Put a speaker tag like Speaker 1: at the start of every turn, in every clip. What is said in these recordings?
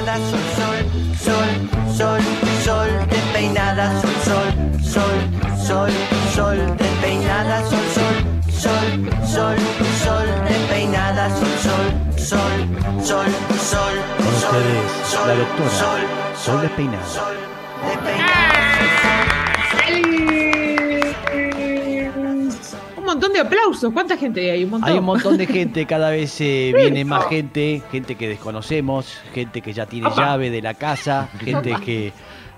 Speaker 1: despeinada, sol, sol, sol, sol, sol, despeinada, sol, sol, sol, sol, sol, despeinada, sol, sol, sol, sol, sol, despeinada, sol, sol, sol, sol, sol, sol, sol, sol,
Speaker 2: sol, despeinada,
Speaker 3: montón de aplausos. ¿Cuánta gente hay? Un montón.
Speaker 2: Hay un montón de gente, cada vez eh, viene más gente, gente que desconocemos, gente que ya tiene
Speaker 3: Opa.
Speaker 2: llave de la casa, gente que...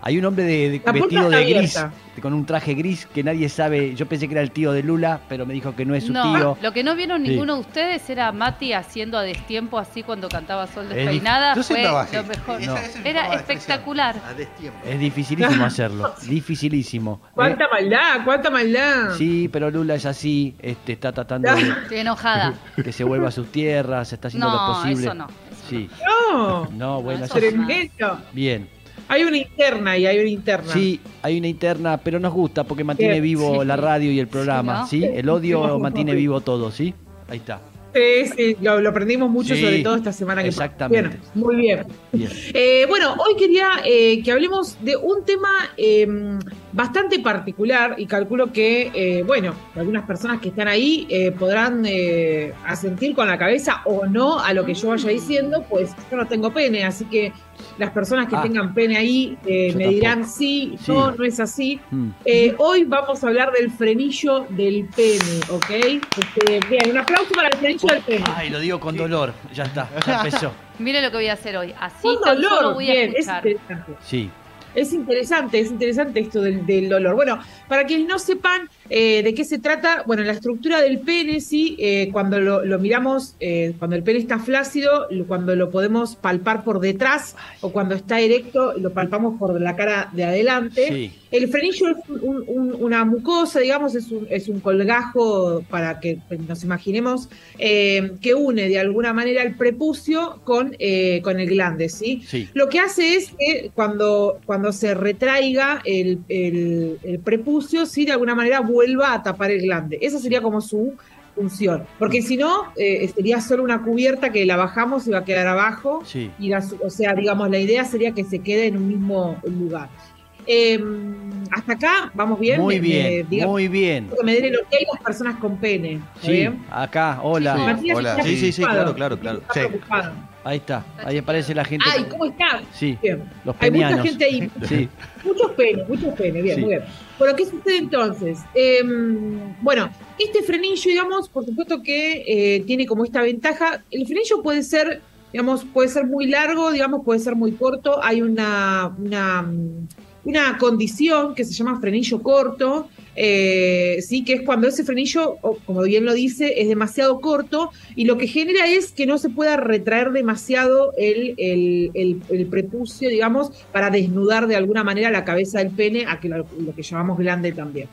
Speaker 2: Hay un hombre de, vestido de gris, con un traje gris que nadie sabe. Yo pensé que era el tío de Lula, pero me dijo que no es su
Speaker 4: No,
Speaker 2: tío.
Speaker 4: lo que no vieron
Speaker 2: Sí.
Speaker 4: ninguno de ustedes era Mati haciendo a destiempo así cuando cantaba Sol despeinada.
Speaker 5: Yo
Speaker 4: Fue lo mejor.
Speaker 5: Mi
Speaker 4: Era espectacular.
Speaker 5: A destiempo.
Speaker 2: Es dificilísimo hacerlo, dificilísimo. ¿eh?
Speaker 3: ¿Cuánta maldad? ¿Cuánta maldad?
Speaker 2: Sí, pero Lula es así, este, está tratando de
Speaker 4: Estoy enojada.
Speaker 2: que se vuelva a sus tierras, está haciendo lo
Speaker 4: No,
Speaker 2: posible.
Speaker 4: eso no. eso
Speaker 2: Sí,
Speaker 3: No.
Speaker 2: no, bueno,
Speaker 4: eso
Speaker 2: eso-
Speaker 3: Tremendo.
Speaker 2: bien.
Speaker 3: Hay una interna y hay una interna.
Speaker 2: Sí, hay una interna, pero nos gusta porque mantiene vivo
Speaker 4: sí.
Speaker 2: la radio y el programa,
Speaker 4: Sí.
Speaker 2: El odio mantiene vivo todo, ¿sí? Ahí está.
Speaker 3: Sí, sí, lo, lo aprendimos mucho,
Speaker 2: Sí,
Speaker 3: sobre todo esta semana que pasó.
Speaker 2: exactamente.
Speaker 3: Muy bien.
Speaker 2: Bien.
Speaker 3: Eh, bueno, hoy quería eh, que hablemos de un tema eh, bastante particular y calculo que, eh, bueno, algunas personas que están ahí eh, podrán eh, asentir con la cabeza o no a lo que yo vaya diciendo, pues yo no tengo pene, así que las personas que
Speaker 2: Ah.
Speaker 3: tengan pene ahí eh, me
Speaker 2: tampoco.
Speaker 3: dirán sí,
Speaker 2: Sí.
Speaker 3: no, no es así.
Speaker 2: Mm.
Speaker 3: Eh, hoy vamos a hablar del frenillo del pene, ¿ok? Este, bien, un aplauso para el frenillo del pene.
Speaker 2: Ay, lo digo con dolor, ya está, ya empezó.
Speaker 4: Mire lo que voy a hacer hoy. Así
Speaker 3: Con dolor,
Speaker 4: solo voy a
Speaker 3: bien, es
Speaker 4: escuchar.
Speaker 3: interesante.
Speaker 2: Sí,
Speaker 3: Es interesante, es interesante esto del, del dolor. Bueno, para quienes no sepan eh, de qué se trata, bueno, la estructura del pene, sí, eh, cuando lo, lo miramos, eh, cuando el pene está flácido, cuando lo podemos palpar por detrás o cuando está erecto, lo palpamos por la cara de adelante.
Speaker 2: sí.
Speaker 3: El frenillo es un- un- una mucosa, digamos, es un, es un colgajo para que nos imaginemos, eh, que une de alguna manera el prepucio con, eh, con el glande, ¿sí?
Speaker 2: Sí.
Speaker 3: Lo que hace es que cuando, cuando se retraiga el, el- el prepucio, sí, de alguna manera vuelva a tapar el glande. Esa sería como su función. Porque si no, eh, sería solo una cubierta que la bajamos y va a quedar abajo.
Speaker 2: Sí.
Speaker 3: Y la su- o sea, digamos, la idea sería que se quede en un mismo lugar. Eh, hasta acá, ¿vamos bien?
Speaker 2: Muy
Speaker 3: Me- me-
Speaker 2: bien,
Speaker 3: digamos,
Speaker 2: muy bien.
Speaker 3: que me den el ok las personas con pene. ¿está
Speaker 2: Sí,
Speaker 3: bien?
Speaker 2: acá, hola.
Speaker 4: Sí.
Speaker 3: Matías
Speaker 5: hola.
Speaker 3: está
Speaker 5: Sí, sí, sí, claro, claro, claro.
Speaker 3: Está
Speaker 5: Sí.
Speaker 3: preocupado.
Speaker 2: Ahí está, ahí aparece la gente.
Speaker 3: Ay, ¿cómo está?
Speaker 2: Sí,
Speaker 3: Bien.
Speaker 2: los
Speaker 3: Hay mucha
Speaker 2: penianos.
Speaker 3: gente ahí.
Speaker 2: Sí,
Speaker 3: Muchos penes, muchos penes, bien,
Speaker 2: Sí.
Speaker 3: muy bien. Bueno, ¿qué sucede entonces? Eh, bueno, este frenillo, digamos, por supuesto que eh, tiene como esta ventaja. El frenillo puede ser, digamos, puede ser muy largo, digamos, puede ser muy corto. Hay una, una, una condición que se llama frenillo corto, eh, sí, que es cuando ese frenillo, como bien lo dice, es demasiado corto y lo que genera es que no se pueda retraer demasiado el prepucio, digamos, para desnudar de alguna manera la cabeza del pene, a que lo, lo que llamamos glande también.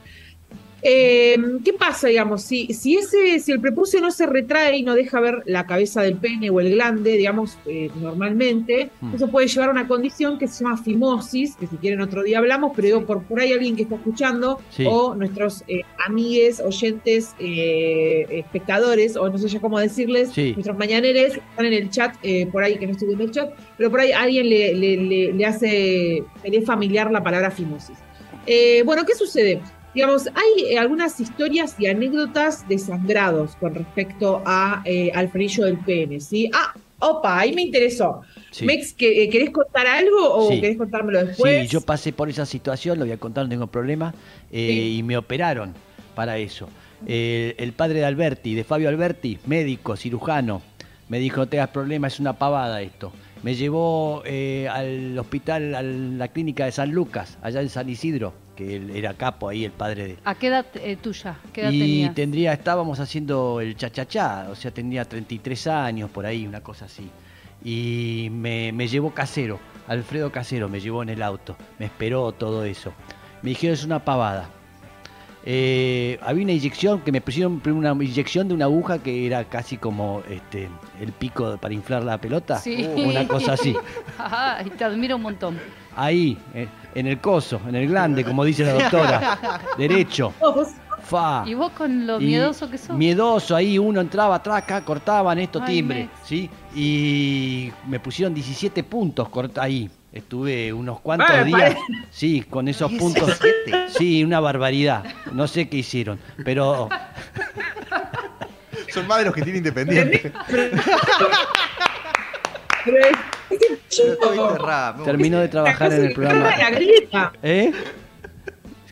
Speaker 3: Eh, ¿Qué pasa, digamos? Si, si, ese, si el prepucio no se retrae y no deja ver la cabeza del pene o el glande, digamos, eh, normalmente,
Speaker 2: Mm.
Speaker 3: eso puede llevar a una condición que se llama fimosis, que si quieren otro día hablamos, pero digo, por, por ahí alguien que está escuchando,
Speaker 2: Sí.
Speaker 3: o nuestros eh, amigues, oyentes, eh, espectadores, o no sé ya cómo decirles,
Speaker 2: Sí.
Speaker 3: nuestros mañaneres, están en el chat, eh, por ahí que no estoy viendo el chat, pero por ahí alguien le, le, le- le hace, le es familiar la palabra fimosis. Bueno, ¿qué sucede? Digamos, hay eh, algunas historias y anécdotas de sangrados con respecto a, eh, al frenillo del pene, ¿sí? Ah, opa, ahí me interesó.
Speaker 2: sí.
Speaker 3: Mex, ¿que- eh, ¿querés contar algo o
Speaker 2: Sí.
Speaker 3: querés contármelo después?
Speaker 2: Sí, yo pasé por esa situación, lo voy a contar, no tengo problema, eh,
Speaker 3: Sí.
Speaker 2: y me operaron para eso. Eh, el padre de Alberti, de Fabio Alberti, médico, cirujano, me dijo, no tengas problema, es una pavada esto. Me llevó eh, al hospital, a la clínica de San Lucas, allá en San Isidro, que él era capo ahí, el padre de...
Speaker 4: ¿A qué edad eh, tuya? ¿Qué edad
Speaker 2: y
Speaker 4: tenías?
Speaker 2: tendría, estábamos haciendo el chachachá, o sea, tendría 33 años por ahí, una cosa así. Y me, me llevó casero, Alfredo Casero me llevó en el auto, me esperó todo eso. Me dijeron es una pavada. Eh, había una inyección que me pusieron una inyección de una aguja que era casi como este el pico para inflar la pelota,
Speaker 4: Sí.
Speaker 2: una cosa así.
Speaker 4: Te admiro un montón.
Speaker 2: Ahí, eh, en el coso, en el glande, como dice la doctora, derecho. Fa.
Speaker 4: Y vos con lo
Speaker 2: Y
Speaker 4: miedoso que sos.
Speaker 2: Miedoso, ahí uno entraba atrás, acá cortaban esto
Speaker 4: Ay,
Speaker 2: timbre,
Speaker 4: Mex.
Speaker 2: ¿sí? Y me pusieron 17 puntos corta ahí. Estuve unos cuantos días, sí, con esos puntos. Sí, una barbaridad. No sé qué hicieron, pero
Speaker 5: Son más de los que tiene independiente.
Speaker 2: Terminó de trabajar en el programa.
Speaker 3: La grieta.
Speaker 2: ¿Eh?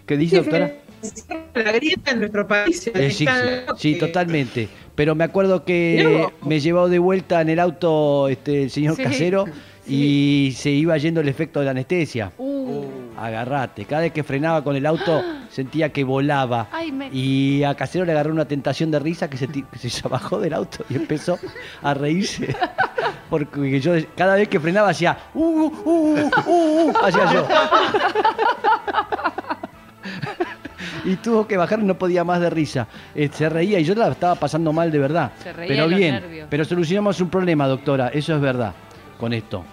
Speaker 2: ¿Qué dice, doctora?
Speaker 3: La grieta en nuestro país.
Speaker 2: Eh, sí, sí, sí, totalmente. Pero me acuerdo que me llevó de vuelta en el auto este, el señor
Speaker 4: Sí,
Speaker 2: casero y se iba yendo el efecto de la anestesia.
Speaker 4: Uh,
Speaker 2: Agarrate. Cada vez que frenaba con el auto sentía que volaba.
Speaker 4: Ay, me-
Speaker 2: Y a Casero le agarró una tentación de risa que se, que se bajó del auto y empezó a reírse. Porque yo cada vez que frenaba hacía uh, uh, uh, uh, uh, hacía yo. Y tuvo que bajar y no podía más de risa. Eh, se reía y yo la estaba pasando mal de verdad.
Speaker 4: Se reía
Speaker 2: Pero bien,
Speaker 4: nervios.
Speaker 2: pero solucionamos un problema, doctora. Eso es verdad con esto.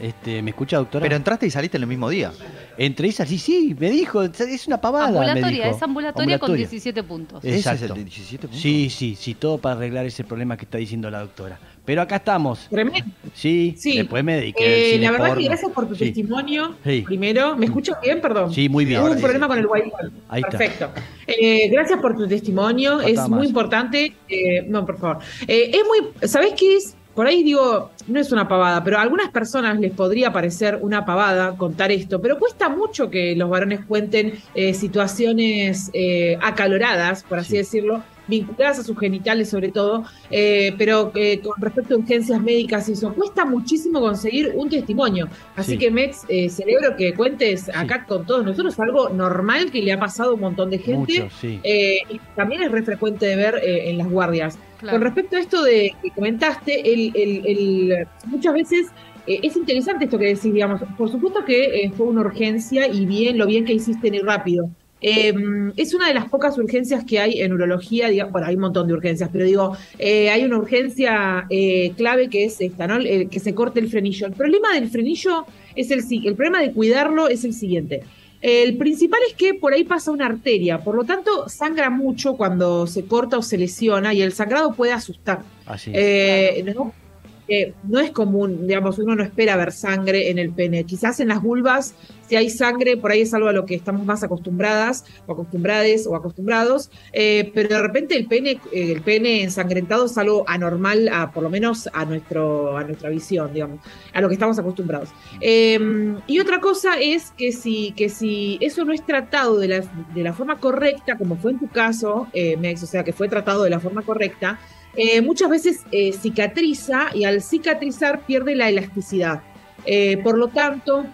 Speaker 2: Este, ¿Me escucha, doctora?
Speaker 5: Pero entraste y saliste en el mismo día.
Speaker 2: Entre esas, sí, sí, me dijo, es una pavada. me
Speaker 4: ambulatoria,
Speaker 2: dijo.
Speaker 4: es ambulatoria, con
Speaker 2: Ambulatoria.
Speaker 4: 17 puntos.
Speaker 5: ¿Ese es el
Speaker 2: Exacto.
Speaker 5: de 17 puntos?
Speaker 2: Sí, sí, sí, todo para arreglar ese problema que está diciendo la doctora. Pero acá estamos.
Speaker 3: Tremendo.
Speaker 2: Sí,
Speaker 3: Sí.
Speaker 2: después me dediqué
Speaker 3: Eh, la verdad
Speaker 2: porno.
Speaker 3: que gracias por tu
Speaker 2: Sí.
Speaker 3: testimonio.
Speaker 2: Sí.
Speaker 3: Primero, ¿me escuchas bien? Perdón.
Speaker 2: Sí, muy bien.
Speaker 3: Hubo un problema con el wifi.
Speaker 2: Ahí está.
Speaker 3: Perfecto. Eh, gracias por tu testimonio. Es muy
Speaker 2: más.
Speaker 3: importante. eh, no, por favor. Eh, es muy. ¿Sabés qué es? Por ahí digo, no es una pavada, pero a algunas personas les podría parecer una pavada contar esto, pero cuesta mucho que los varones cuenten eh, situaciones eh, acaloradas, por así
Speaker 2: Sí.
Speaker 3: decirlo, vinculadas a sus genitales sobre todo, eh, pero eh, con respecto a urgencias médicas y eso, cuesta muchísimo conseguir un testimonio. Así
Speaker 2: Sí.
Speaker 3: que, Mex, eh, celebro que cuentes acá con todos nosotros algo normal que le ha pasado a un montón de gente.
Speaker 2: Mucho, sí.
Speaker 3: eh, y también es re frecuente de ver eh, en las guardias.
Speaker 4: Claro.
Speaker 3: Con respecto a esto de que comentaste, el, el- el- muchas veces eh, es interesante esto que decís, digamos. Por supuesto que eh, fue una urgencia y bien, lo bien que hiciste en ir rápido. Eh, es una de las pocas urgencias que hay en urología, digamos, bueno, hay un montón de urgencias, pero digo, eh, hay una urgencia eh, clave que es esta, ¿no? Que se corte el frenillo. El problema del frenillo es el el problema de cuidarlo es el siguiente. El principal es que por ahí pasa una arteria, por lo tanto sangra mucho cuando se corta o se lesiona y el sangrado puede asustar.
Speaker 2: Así.
Speaker 3: Eh, no, no es común, digamos, uno no espera ver sangre en el pene. Quizás en las vulvas, si hay sangre, por ahí es algo a lo que estamos más acostumbradas, o o acostumbrados, eh, pero de repente el pene, eh, el pene ensangrentado es algo anormal, a, por lo menos a, nuestro, a nuestra visión, digamos, a lo que estamos acostumbrados. Eh, y otra cosa es que si, que si eso no es tratado de la, de la forma correcta, como fue en tu caso, eh, Mex, o sea, que fue tratado de la forma correcta, eh, muchas veces eh, cicatriza y al cicatrizar pierde la elasticidad. Eh, por lo tanto,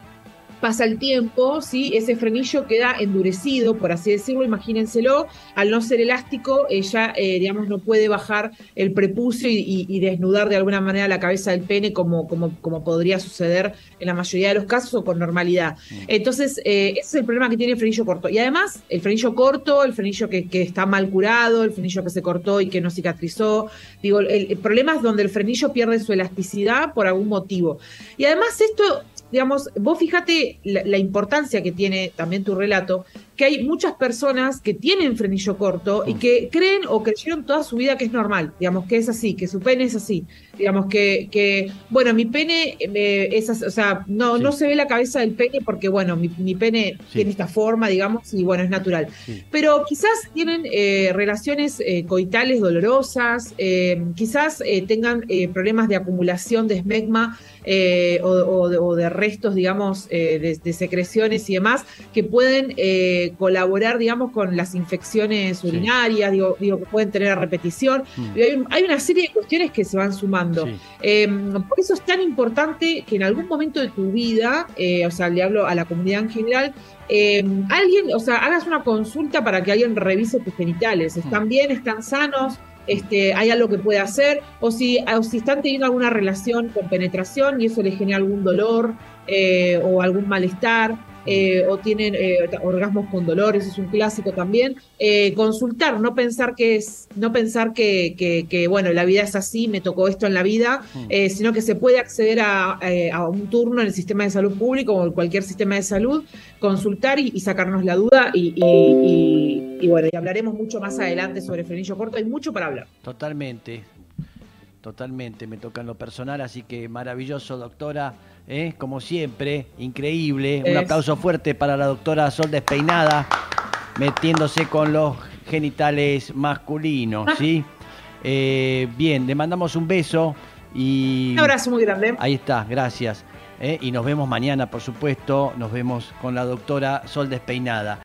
Speaker 3: pasa el tiempo, ¿sí? ese frenillo queda endurecido, por así decirlo, imagínenselo, al no ser elástico, ya, eh, digamos, no puede bajar el prepucio y, y- y desnudar de alguna manera la cabeza del pene como, como, como podría suceder en la mayoría de los casos o con normalidad. Entonces, eh, ese es el problema que tiene el frenillo corto. Y además, el frenillo corto, el frenillo que, que está mal curado, el frenillo que se cortó y que no cicatrizó. Digo, el, el problema es donde el frenillo pierde su elasticidad por algún motivo. Y además esto, digamos, vos fíjate la, la importancia que tiene también tu relato, que hay muchas personas que tienen frenillo corto y que creen o creyeron toda su vida que es normal, digamos, que es así, que su pene es así, digamos, que, que bueno, mi pene eh, es así, o sea, no,
Speaker 2: Sí.
Speaker 3: no se ve la cabeza del pene porque, bueno, mi, mi pene
Speaker 2: Sí.
Speaker 3: tiene esta forma, digamos, y bueno, es natural.
Speaker 2: Sí.
Speaker 3: Pero quizás tienen eh, relaciones eh, coitales dolorosas, eh, quizás tengan problemas de acumulación de esmegma o, o de, o de restos, digamos, de, de secreciones y demás, que pueden eh, colaborar, digamos, con las infecciones
Speaker 2: Sí.
Speaker 3: urinarias, digo, digo, que pueden tener a repetición.
Speaker 2: Mm.
Speaker 3: Hay, hay una serie de cuestiones que se van sumando.
Speaker 2: Sí.
Speaker 3: Eh, por eso es tan importante que en algún momento de tu vida, eh, o sea, le hablo a la comunidad en general, eh, alguien, o sea, hagas una consulta para que alguien revise tus genitales. ¿Están bien? ¿Están sanos? Este, ¿Hay algo que puede hacer? O si, o si están teniendo alguna relación con penetración y eso les genera algún dolor eh, o algún malestar. Eh, o tienen eh, orgasmos con dolores, es un clásico también. Eh, consultar, no pensar que es, no pensar que, que- que, bueno, la vida es así, me tocó esto en la vida, eh, sino que se puede acceder a, eh, a un turno en el sistema de salud público o en cualquier sistema de salud, consultar y, y sacarnos la duda y, y- y- y bueno, y hablaremos mucho más adelante sobre frenillo corto, hay mucho para hablar.
Speaker 2: Totalmente, totalmente, me toca en lo personal, así que maravilloso, doctora, ¿eh? como siempre, increíble. Un aplauso fuerte para la doctora Sol Despeinada, metiéndose con los genitales masculinos, ¿sí? Eh, bien, le mandamos un beso y...
Speaker 3: Un abrazo muy grande.
Speaker 2: Ahí está, gracias. ¿eh? Y nos vemos mañana, por supuesto, nos vemos con la doctora Sol Despeinada.